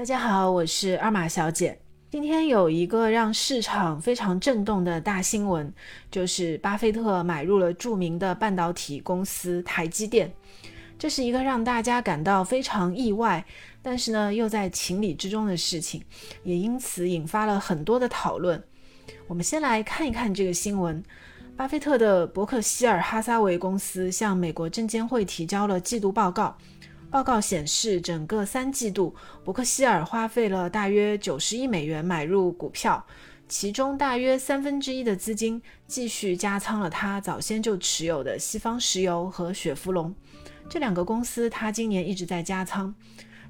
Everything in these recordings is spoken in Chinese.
大家好，我是二马小姐。今天有一个让市场非常震动的大新闻，就是巴菲特买入了著名的半导体公司台积电。这是一个让大家感到非常意外，但是呢又在情理之中的事情，也因此引发了很多的讨论。我们先来看一看这个新闻：巴菲特的伯克希尔哈撒韦公司向美国证监会提交了季度报告。报告显示，整个三季度，伯克希尔花费了大约九十亿美元买入股票，其中大约三分之一的资金继续加仓了他早先就持有的西方石油和雪佛龙这两个公司，他今年一直在加仓。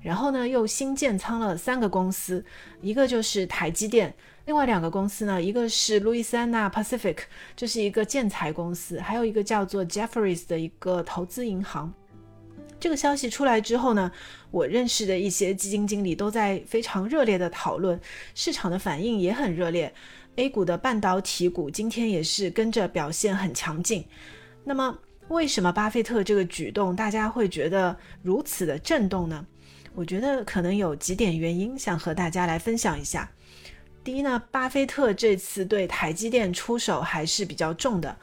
然后呢，又新建仓了三个公司，一个就是台积电，另外两个公司呢，一个是路易斯安那 Pacific，这是一个建材公司，还有一个叫做 Jefferies 的一个投资银行。这个消息出来之后呢，我认识的一些基金经理都在非常热烈的讨论，市场的反应也很热烈。A 股的半导体股今天也是跟着表现很强劲。那么，为什么巴菲特这个举动大家会觉得如此的震动呢？我觉得可能有几点原因，想和大家来分享一下。第一呢，巴菲特这次对台积电出手还是比较重的。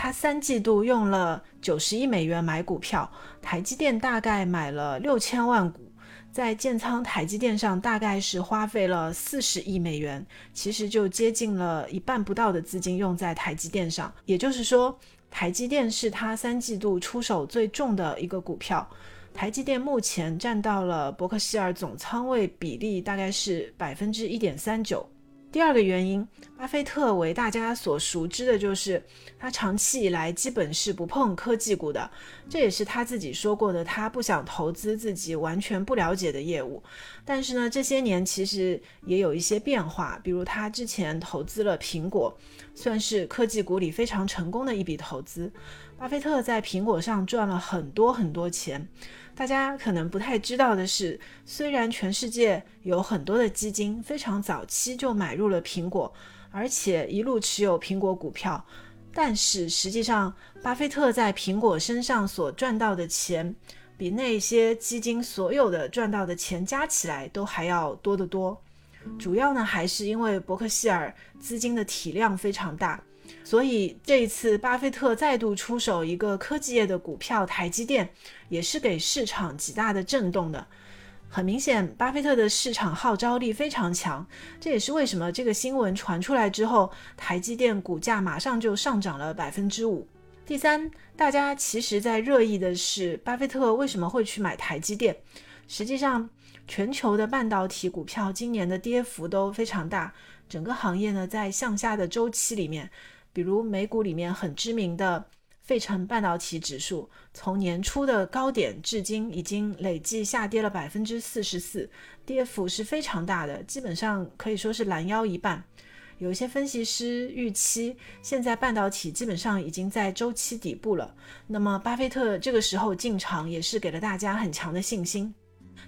他三季度用了九十亿美元买股票，台积电大概买了六千万股，在建仓台积电上大概是花费了四十亿美元，其实就接近了一半不到的资金用在台积电上。也就是说，台积电是他三季度出手最重的一个股票。台积电目前占到了伯克希尔总仓位比例大概是百分之一点三九。第二个原因，巴菲特为大家所熟知的就是他长期以来基本是不碰科技股的，这也是他自己说过的，他不想投资自己完全不了解的业务。但是呢，这些年其实也有一些变化，比如他之前投资了苹果，算是科技股里非常成功的一笔投资。巴菲特在苹果上赚了很多很多钱。大家可能不太知道的是，虽然全世界有很多的基金非常早期就买入了苹果，而且一路持有苹果股票，但是实际上，巴菲特在苹果身上所赚到的钱，比那些基金所有的赚到的钱加起来都还要多得多。主要呢，还是因为伯克希尔资金的体量非常大。所以这一次，巴菲特再度出手一个科技业的股票台积电，也是给市场极大的震动的。很明显，巴菲特的市场号召力非常强，这也是为什么这个新闻传出来之后，台积电股价马上就上涨了百分之五。第三，大家其实在热议的是，巴菲特为什么会去买台积电？实际上，全球的半导体股票今年的跌幅都非常大，整个行业呢在向下的周期里面。比如美股里面很知名的费城半导体指数，从年初的高点至今已经累计下跌了百分之四十四，跌幅是非常大的，基本上可以说是拦腰一半。有一些分析师预期，现在半导体基本上已经在周期底部了。那么巴菲特这个时候进场，也是给了大家很强的信心。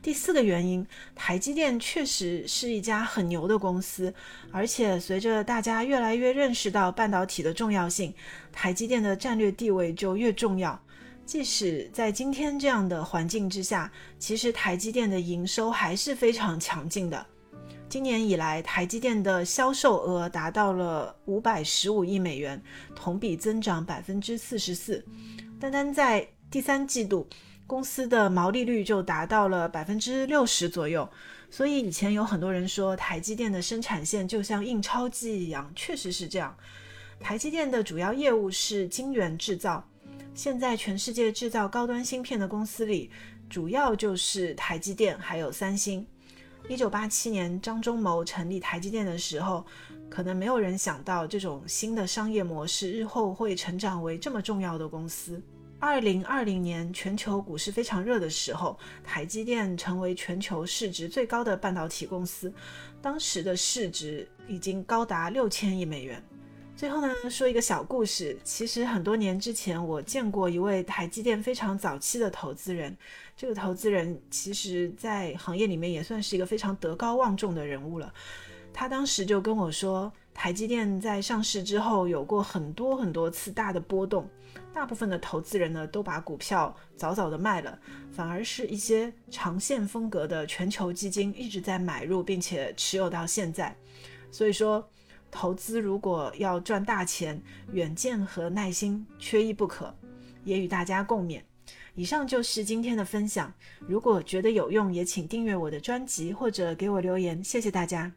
第四个原因，台积电确实是一家很牛的公司，而且随着大家越来越认识到半导体的重要性，台积电的战略地位就越重要。即使在今天这样的环境之下，其实台积电的营收还是非常强劲的。今年以来，台积电的销售额达到了五百十五亿美元，同比增长百分之四十四。单单在第三季度。公司的毛利率就达到了百分之六十左右，所以以前有很多人说台积电的生产线就像印钞机一样，确实是这样。台积电的主要业务是晶圆制造，现在全世界制造高端芯片的公司里，主要就是台积电还有三星。一九八七年张忠谋成立台积电的时候，可能没有人想到这种新的商业模式日后会成长为这么重要的公司。二零二零年全球股市非常热的时候，台积电成为全球市值最高的半导体公司，当时的市值已经高达六千亿美元。最后呢，说一个小故事，其实很多年之前我见过一位台积电非常早期的投资人，这个投资人其实在行业里面也算是一个非常德高望重的人物了。他当时就跟我说，台积电在上市之后有过很多很多次大的波动，大部分的投资人呢都把股票早早的卖了，反而是一些长线风格的全球基金一直在买入，并且持有到现在。所以说，投资如果要赚大钱，远见和耐心缺一不可，也与大家共勉。以上就是今天的分享，如果觉得有用，也请订阅我的专辑或者给我留言，谢谢大家。